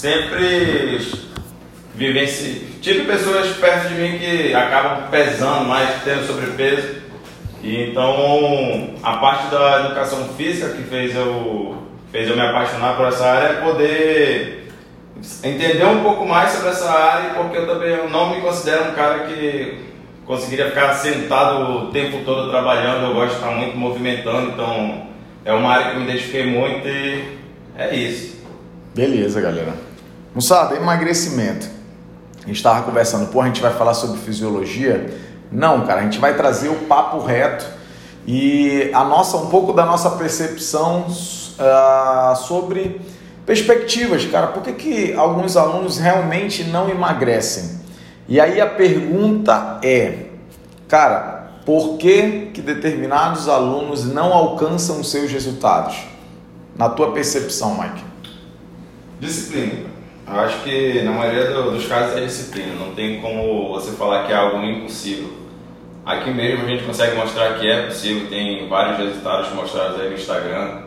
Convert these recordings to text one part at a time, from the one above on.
sempre vivenci... tive pessoas perto de mim que acabam pesando mais, tendo sobrepeso. E então a parte da educação física que fez eu, fez eu me apaixonar por essa área é poder entender um pouco mais sobre essa área, porque eu também não me considero um cara que conseguiria ficar sentado o tempo todo trabalhando, eu gosto de estar muito movimentando, então é uma área que eu me identifiquei muito e é isso. Beleza, galera. Moçada, emagrecimento. A gente estava conversando, pô, a gente vai falar sobre fisiologia. Não, cara, a gente vai trazer o papo reto e a nossa, um pouco da nossa percepção uh, sobre perspectivas, cara. Por que, que alguns alunos realmente não emagrecem? E aí a pergunta é, cara, por que, que determinados alunos não alcançam seus resultados? Na tua percepção, Mike. Disciplina. Eu acho que na maioria dos casos é disciplina. Não tem como você falar que é algo impossível. Aqui mesmo a gente consegue mostrar que é possível, tem vários resultados mostrados aí no Instagram.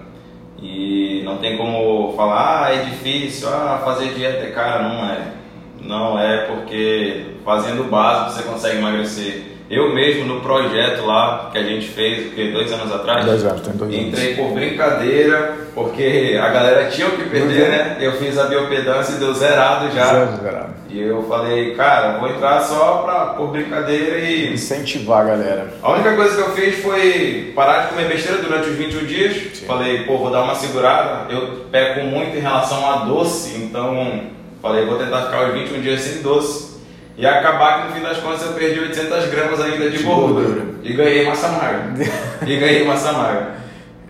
E não tem como falar, ah, é difícil, ah, fazer dieta, cara, não é. Não é porque fazendo o básico você consegue emagrecer. Eu mesmo no projeto lá que a gente fez, porque dois anos atrás, dois anos, tem dois entrei por brincadeira, porque a galera tinha o que perder, né? Eu fiz a biopedância e deu zerado já. Zero, zerado. E eu falei, cara, vou entrar só pra, por brincadeira e. Incentivar a galera. A única coisa que eu fiz foi parar de comer besteira durante os 21 dias. Sim. Falei, pô, vou dar uma segurada. Eu peco muito em relação a doce, então falei, vou tentar ficar os 21 dias sem doce. E acabar que no fim das contas eu perdi 800 gramas ainda de, de gordura. gordura. E ganhei massa magra. e ganhei massa magra.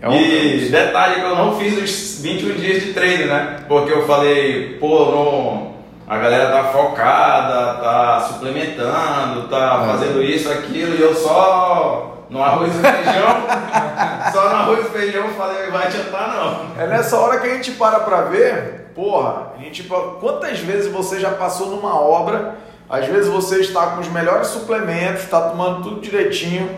É um e detalhe que eu não fiz os 21 dias de treino, né? Porque eu falei, pô, não, a galera tá focada, tá suplementando, tá é. fazendo isso, aquilo, e eu só no arroz e feijão, só no arroz e feijão falei, vai adiantar não. É nessa hora que a gente para pra ver, porra, a gente, quantas vezes você já passou numa obra às vezes você está com os melhores suplementos, está tomando tudo direitinho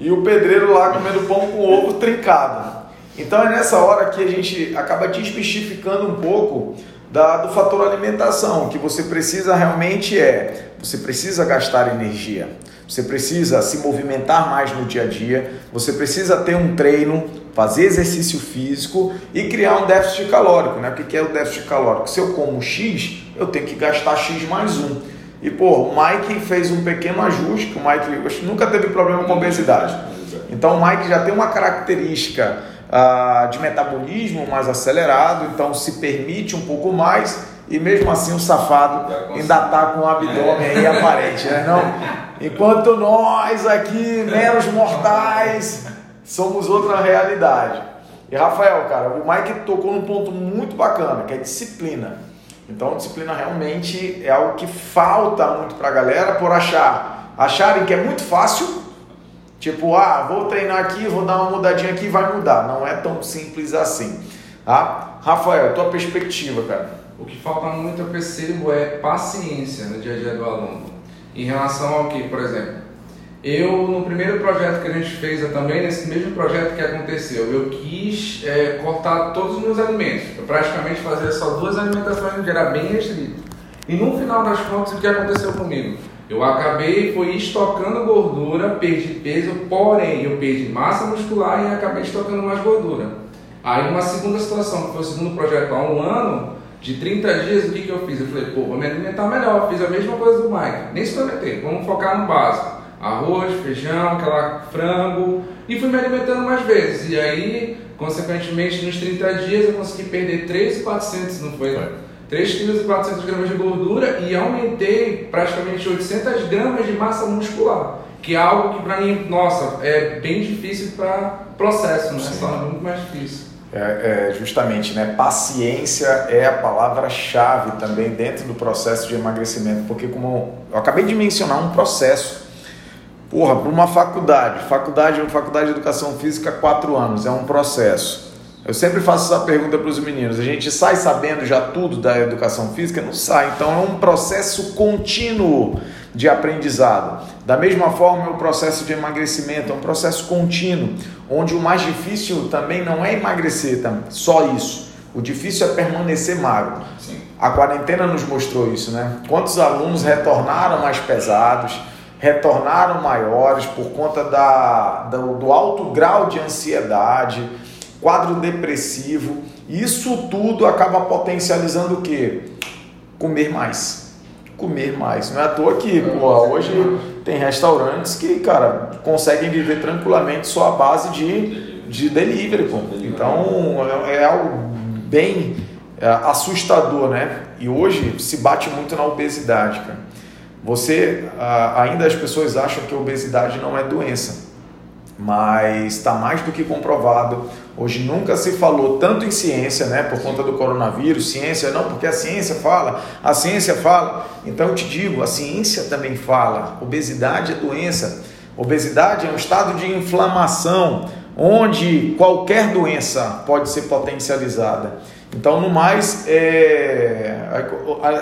e o pedreiro lá comendo pão com ovo trincado. Então é nessa hora que a gente acaba desmistificando um pouco da, do fator alimentação. O que você precisa realmente é: você precisa gastar energia, você precisa se movimentar mais no dia a dia, você precisa ter um treino, fazer exercício físico e criar um déficit calórico. Né? O que é o déficit calórico? Se eu como X, eu tenho que gastar X mais um. E, pô, o Mike fez um pequeno ajuste, que o Mike nunca teve problema com obesidade. Então, o Mike já tem uma característica uh, de metabolismo mais acelerado, então se permite um pouco mais, e mesmo assim o safado ainda está com o abdômen aí aparente, né? Não, enquanto nós aqui, meros mortais, somos outra realidade. E Rafael, cara, o Mike tocou num ponto muito bacana, que é disciplina. Então, disciplina realmente é algo que falta muito para a galera por achar, acharem que é muito fácil, tipo, ah, vou treinar aqui, vou dar uma mudadinha aqui vai mudar. Não é tão simples assim, tá? Rafael, tua perspectiva, cara. O que falta muito, eu percebo, é paciência no dia a dia do aluno. Em relação ao que, por exemplo, eu, no primeiro projeto que a gente fez, também nesse mesmo projeto que aconteceu, eu quis é, cortar todos os meus alimentos. Eu praticamente fazia só duas alimentações era bem restrito. E no final das contas, o que aconteceu comigo? Eu acabei, foi estocando gordura, perdi peso, porém eu perdi massa muscular e acabei estocando mais gordura. Aí uma segunda situação, que foi o segundo projeto há um ano, de 30 dias, o que, que eu fiz? Eu falei, pô, vou me alimentar melhor, fiz a mesma coisa do Mike, nem suplementei, vamos focar no básico arroz, feijão, aquela frango e fui me alimentando mais vezes. E aí, consequentemente, nos 30 dias eu consegui perder 3,400, não foi? É. 3 kg 400 gramas de gordura e aumentei praticamente 800 gramas de massa muscular, que é algo que para mim, nossa, é bem difícil para processo, né? Só é muito mais difícil. É, é, justamente, né? Paciência é a palavra-chave também dentro do processo de emagrecimento, porque como eu acabei de mencionar um processo, Porra, para uma faculdade, faculdade, faculdade de educação física, quatro anos, é um processo. Eu sempre faço essa pergunta para os meninos: a gente sai sabendo já tudo da educação física? Não sai. Então é um processo contínuo de aprendizado. Da mesma forma, é o processo de emagrecimento é um processo contínuo, onde o mais difícil também não é emagrecer, só isso. O difícil é permanecer magro. Sim. A quarentena nos mostrou isso, né? Quantos alunos retornaram mais pesados, retornaram maiores por conta da, do, do alto grau de ansiedade, quadro depressivo. Isso tudo acaba potencializando o quê? Comer mais. Comer mais. Não é à toa que pô, hoje tem restaurantes que, cara, conseguem viver tranquilamente só a base de, de delivery. Pô. Então é, é algo bem é, assustador, né? E hoje se bate muito na obesidade, cara. Você, ainda as pessoas acham que a obesidade não é doença, mas está mais do que comprovado. Hoje nunca se falou tanto em ciência, né, por conta do coronavírus, ciência não, porque a ciência fala, a ciência fala. Então eu te digo, a ciência também fala. Obesidade é doença. Obesidade é um estado de inflamação onde qualquer doença pode ser potencializada. Então, no mais, é,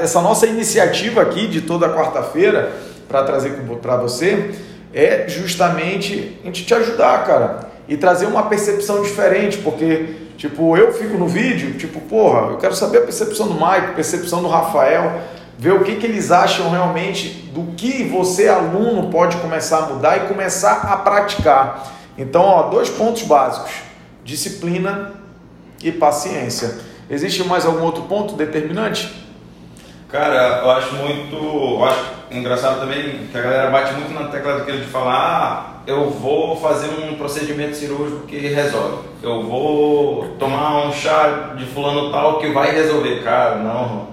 essa nossa iniciativa aqui de toda quarta-feira para trazer para você é justamente a gente te ajudar, cara, e trazer uma percepção diferente, porque, tipo, eu fico no vídeo, tipo, porra, eu quero saber a percepção do Mike, percepção do Rafael, ver o que, que eles acham realmente do que você, aluno, pode começar a mudar e começar a praticar. Então, ó, dois pontos básicos: disciplina e paciência. Existe mais algum outro ponto determinante? Cara, eu acho muito. Eu acho engraçado também que a galera bate muito na tecla daquilo de falar: ah, eu vou fazer um procedimento cirúrgico que resolve. Eu vou tomar um chá de fulano tal que vai resolver. Cara, não.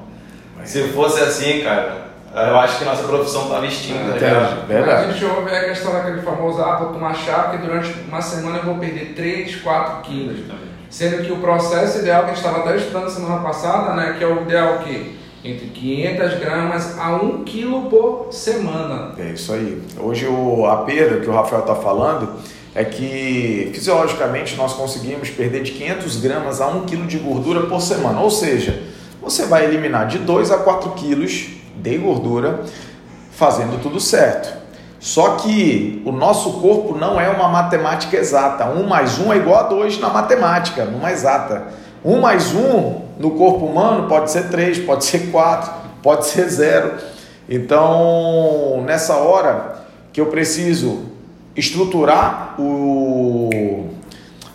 Se fosse assim, cara, eu acho que nossa profissão estava extinta. É, verdade. A gente ouve a questão daquele famoso, ah, vou tomar chá porque durante uma semana eu vou perder 3, 4 quilos. Sendo que o processo ideal que a gente estava até estudando semana passada, né, que é o ideal que entre 500 gramas a 1 quilo por semana. É isso aí. Hoje o, a perda que o Rafael está falando é que fisiologicamente nós conseguimos perder de 500 gramas a 1 quilo de gordura por semana. Ou seja, você vai eliminar de 2 a 4 quilos de gordura fazendo tudo certo. Só que o nosso corpo não é uma matemática exata. Um mais um é igual a dois na matemática, numa exata. Um mais um no corpo humano pode ser três, pode ser quatro, pode ser zero. Então, nessa hora que eu preciso estruturar o,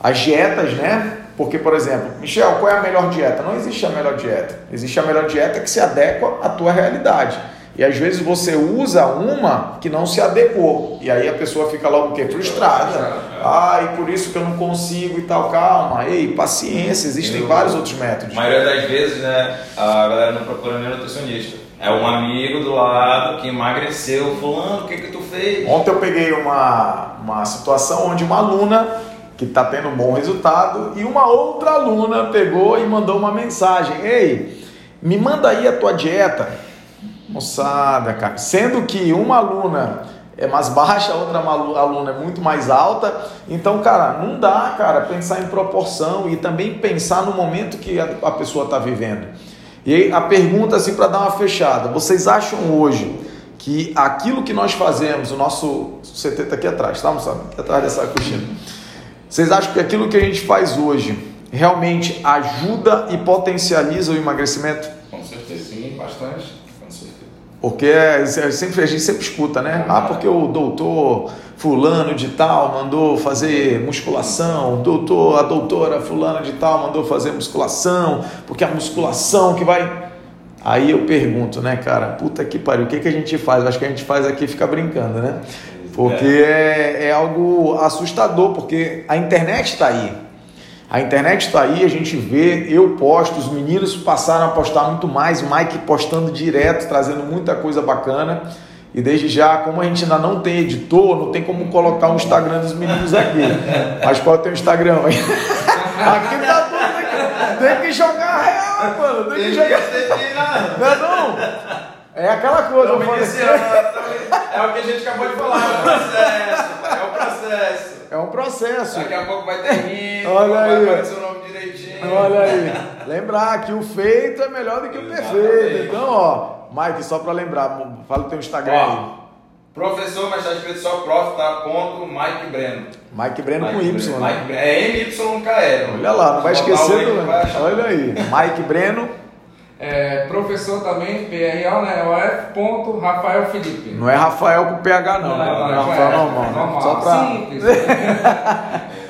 as dietas, né? Porque, por exemplo, Michel, qual é a melhor dieta? Não existe a melhor dieta. Existe a melhor dieta que se adequa à tua realidade. E às vezes você usa uma que não se adequou. E aí a pessoa fica logo o quê? Frustrada. Ah, e por isso que eu não consigo e tal. Calma, ei, paciência, existem eu, vários outros métodos. A maioria das vezes, né, a galera não procura nem nutricionista. É um amigo do lado que emagreceu, fulano, o que que tu fez? Ontem eu peguei uma, uma situação onde uma aluna que está tendo um bom resultado e uma outra aluna pegou e mandou uma mensagem. Ei, me manda aí a tua dieta Moçada, cara. Sendo que uma aluna é mais baixa, a outra aluna é muito mais alta. Então, cara, não dá, cara, pensar em proporção e também pensar no momento que a pessoa está vivendo. E a pergunta, assim, para dar uma fechada: vocês acham hoje que aquilo que nós fazemos, o nosso CT está aqui atrás, tá, moçada? Aqui atrás dessa coxinha. Vocês acham que aquilo que a gente faz hoje realmente ajuda e potencializa o emagrecimento? Com certeza, sim, bastante. Porque é, sempre, a gente sempre escuta, né? Ah, porque o doutor fulano de tal mandou fazer musculação, o doutor, a doutora fulana de tal mandou fazer musculação, porque a musculação que vai... Aí eu pergunto, né, cara, puta que pariu, o que, que a gente faz? Eu acho que a gente faz aqui fica brincando, né? Porque é, é algo assustador, porque a internet está aí. A internet está aí, a gente vê, eu posto, os meninos passaram a postar muito mais, Mike postando direto, trazendo muita coisa bacana. E desde já, como a gente ainda não tem editor, não tem como colocar o Instagram dos meninos aqui. Mas qual é o teu Instagram? aqui tá tudo, tem que jogar real, mano. Tem que jogar. Não é não? É aquela coisa, eu falei assim. É o que a gente acabou de falar, é o processo. É o processo. É um processo. Daqui a pouco vai ter rim, Olha vai aí. aparecer o nome direitinho. Olha aí. Lembrar que o feito é melhor do que o perfeito. Então, ó, Mike, só para lembrar, fala o teu Instagram ó, aí. Professor, mas está escrito só prof, tá? Ponto Mike Breno. Mike Breno Mike com Y, Breno. né? Mike, é MYKL. Olha lá, não vai esquecer do. Olha aí. Mike Breno. É, professor também, PRL, né? OF. Ponto, Rafael Felipe. Não é Rafael com PH, não. Não, né? não, é Rafael é, normal. né? normal. Só pra... Simples.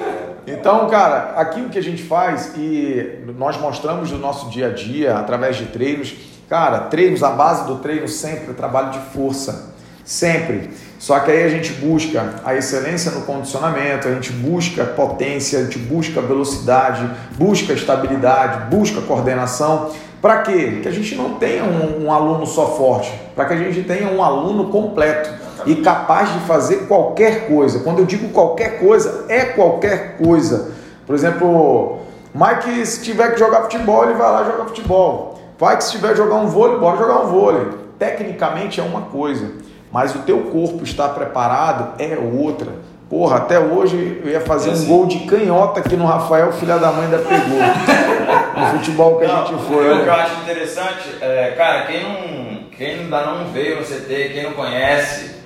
Então, cara, aquilo que a gente faz e nós mostramos no nosso dia a dia, através de treinos, cara, treinos, a base do treino sempre é trabalho de força, sempre. Só que aí a gente busca a excelência no condicionamento, a gente busca potência, a gente busca velocidade, busca estabilidade, busca coordenação. Para quê? Que a gente não tenha um, um aluno só forte, para que a gente tenha um aluno completo e capaz de fazer qualquer coisa. Quando eu digo qualquer coisa, é qualquer coisa. Por exemplo, Mike, se tiver que jogar futebol, ele vai lá jogar futebol. Vai que se tiver que jogar um vôlei, bora jogar um vôlei. Tecnicamente é uma coisa, mas o teu corpo estar preparado é outra. Porra, até hoje eu ia fazer um gol de canhota aqui no Rafael, filha da mãe ainda pegou. no futebol que a Não, gente foi. O que eu acho interessante, é, cara, quem não, quem ainda não veio no CT, quem não conhece,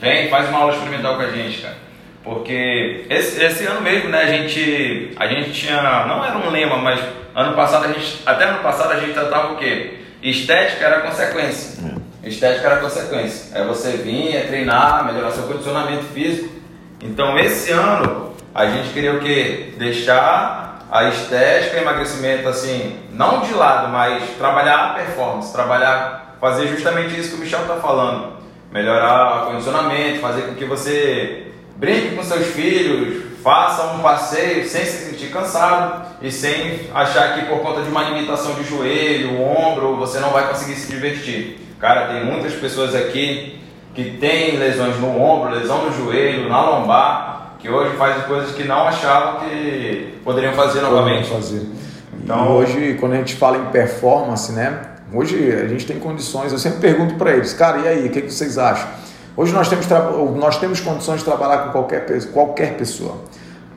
vem, faz uma aula experimental com a gente, cara. Porque esse, esse ano mesmo, né, a gente, a gente tinha, não era um lema, mas ano passado a gente, até ano passado a gente tratava o quê? Estética era consequência. Estética era consequência. É você vir, é treinar, melhorar seu condicionamento físico. Então esse ano a gente queria o quê? Deixar a estética emagrecimento assim, não de lado, mas trabalhar a performance, trabalhar, fazer justamente isso que o Michel está falando. Melhorar o condicionamento, fazer com que você brinque com seus filhos, faça um passeio sem se sentir cansado e sem achar que por conta de uma limitação de joelho, ombro, você não vai conseguir se divertir. Cara, tem muitas pessoas aqui que têm lesões no ombro, lesão no joelho, na lombar, que hoje fazem coisas que não achavam que poderiam fazer novamente. fazer. Então- Então, hoje, quando a gente fala em performance, né? Hoje a gente tem condições. Eu sempre pergunto para eles, cara, e aí, o que, que vocês acham? Hoje nós temos, nós temos condições de trabalhar com qualquer, qualquer pessoa.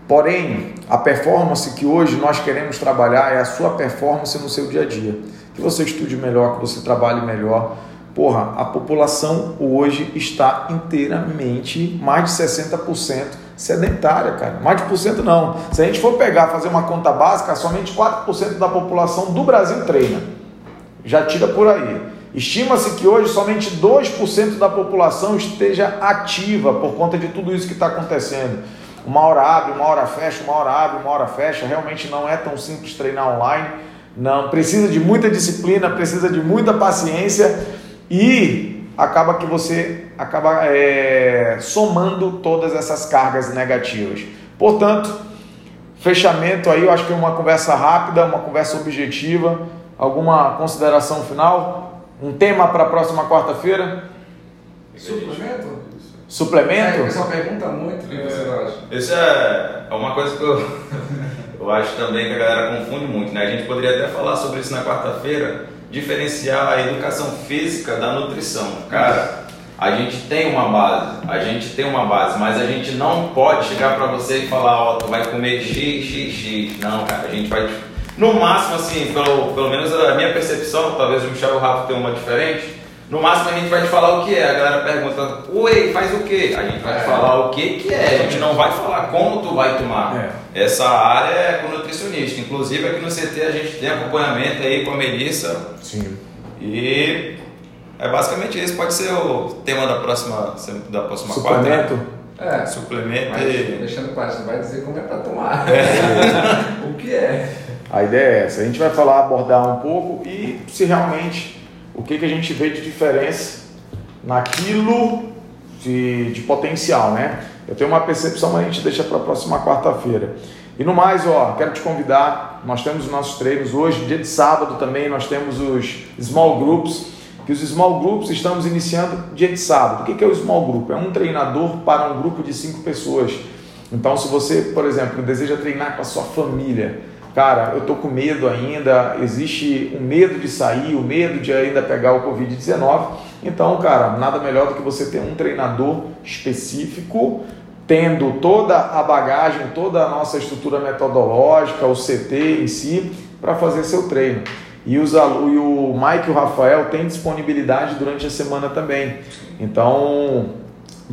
Porém, a performance que hoje nós queremos trabalhar é a sua performance no seu dia a dia. Que você estude melhor, que você trabalhe melhor. Porra, a população hoje está inteiramente, mais de 60% sedentária, cara. Mais de por cento não. Se a gente for pegar, fazer uma conta básica, somente 4% da população do Brasil treina. Já tira por aí. Estima-se que hoje somente 2% da população esteja ativa por conta de tudo isso que está acontecendo. Uma hora abre, uma hora fecha, uma hora abre, uma hora fecha. Realmente não é tão simples treinar online. Não precisa de muita disciplina, precisa de muita paciência e acaba que você acaba é, somando todas essas cargas negativas. Portanto, fechamento aí, eu acho que é uma conversa rápida, uma conversa objetiva. Alguma consideração final? Um tema para a próxima quarta-feira? Suplemento? É, o Suplemento? pessoal pergunta muito o que você acha. Isso é, é uma coisa que eu, eu acho também que a galera confunde muito, né? A gente poderia até falar sobre isso na quarta-feira, diferenciar a educação física da nutrição. Cara, a gente tem uma base, a gente tem uma base, mas a gente não pode chegar pra você e falar, ó, tu vai comer x, x, x. Não, cara, a gente vai... No máximo, assim, pelo, pelo menos a minha percepção, talvez o Michel Rafa tenham uma diferente, no máximo a gente vai te falar o que é. A galera pergunta, oi, faz o que? A gente vai te É. falar o que que é. A gente não vai falar como tu vai tomar. Essa área é com nutricionista. Inclusive aqui no CT a gente tem acompanhamento aí com a Melissa. Sim. E é basicamente isso. Pode ser o tema da próxima, da próxima quarta. Suplemento? né? É, Suplemento mas e... deixando claro, você vai dizer como é pra tomar. o que é? A ideia é essa. A gente vai falar, abordar um pouco e se realmente o que, que a gente vê de diferença naquilo de, de potencial, né? Eu tenho uma percepção, mas a gente deixa para a próxima quarta-feira. E no mais, ó, quero te convidar. Nós temos os nossos treinos hoje, dia de sábado também, nós temos os small groups. Que os small groups estamos iniciando dia de sábado. O que que é o small group? É um treinador para um grupo de cinco pessoas. Então, se você, por exemplo, deseja treinar com a sua família, cara, eu tô com medo ainda, existe o medo de sair, o medo de ainda pegar o Covid-19. Então, cara, nada melhor do que você ter um treinador específico, tendo toda a bagagem, toda a nossa estrutura metodológica, o CT em si, para fazer seu treino. E, os, e o Mike e o Rafael têm disponibilidade durante a semana também. Então,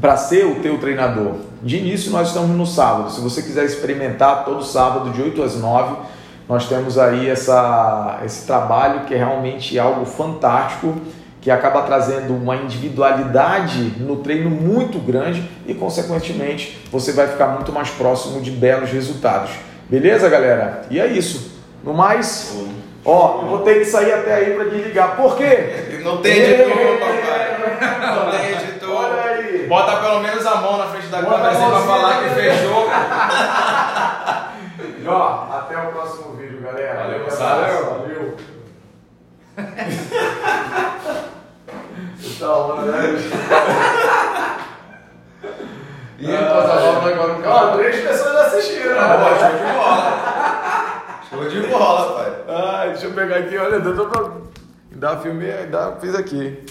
para ser o teu treinador. De início nós estamos no sábado. Se você quiser experimentar todo sábado de 8 às 9, nós temos aí essa, esse trabalho que é realmente algo fantástico, que acaba trazendo uma individualidade no treino muito grande e, consequentemente, você vai ficar muito mais próximo de belos resultados. Beleza, galera? E é isso. No mais, ó, eu vou ter que sair até aí para desligar. Por quê? Não tem editor, papai. Não tem editor. Olha aí. Bota pelo menos a mão na frente da Bota câmera a assim pra falar que fechou. E ó, até o próximo vídeo, galera. Valeu, moçada. Valeu. Tá onda, né? E agora no Ó, três pessoas assistiram, né? show de bola. Show de bola, pai. Ai, deixa eu pegar aqui, olha, deu pra. Dá filme, dá, fiz aqui.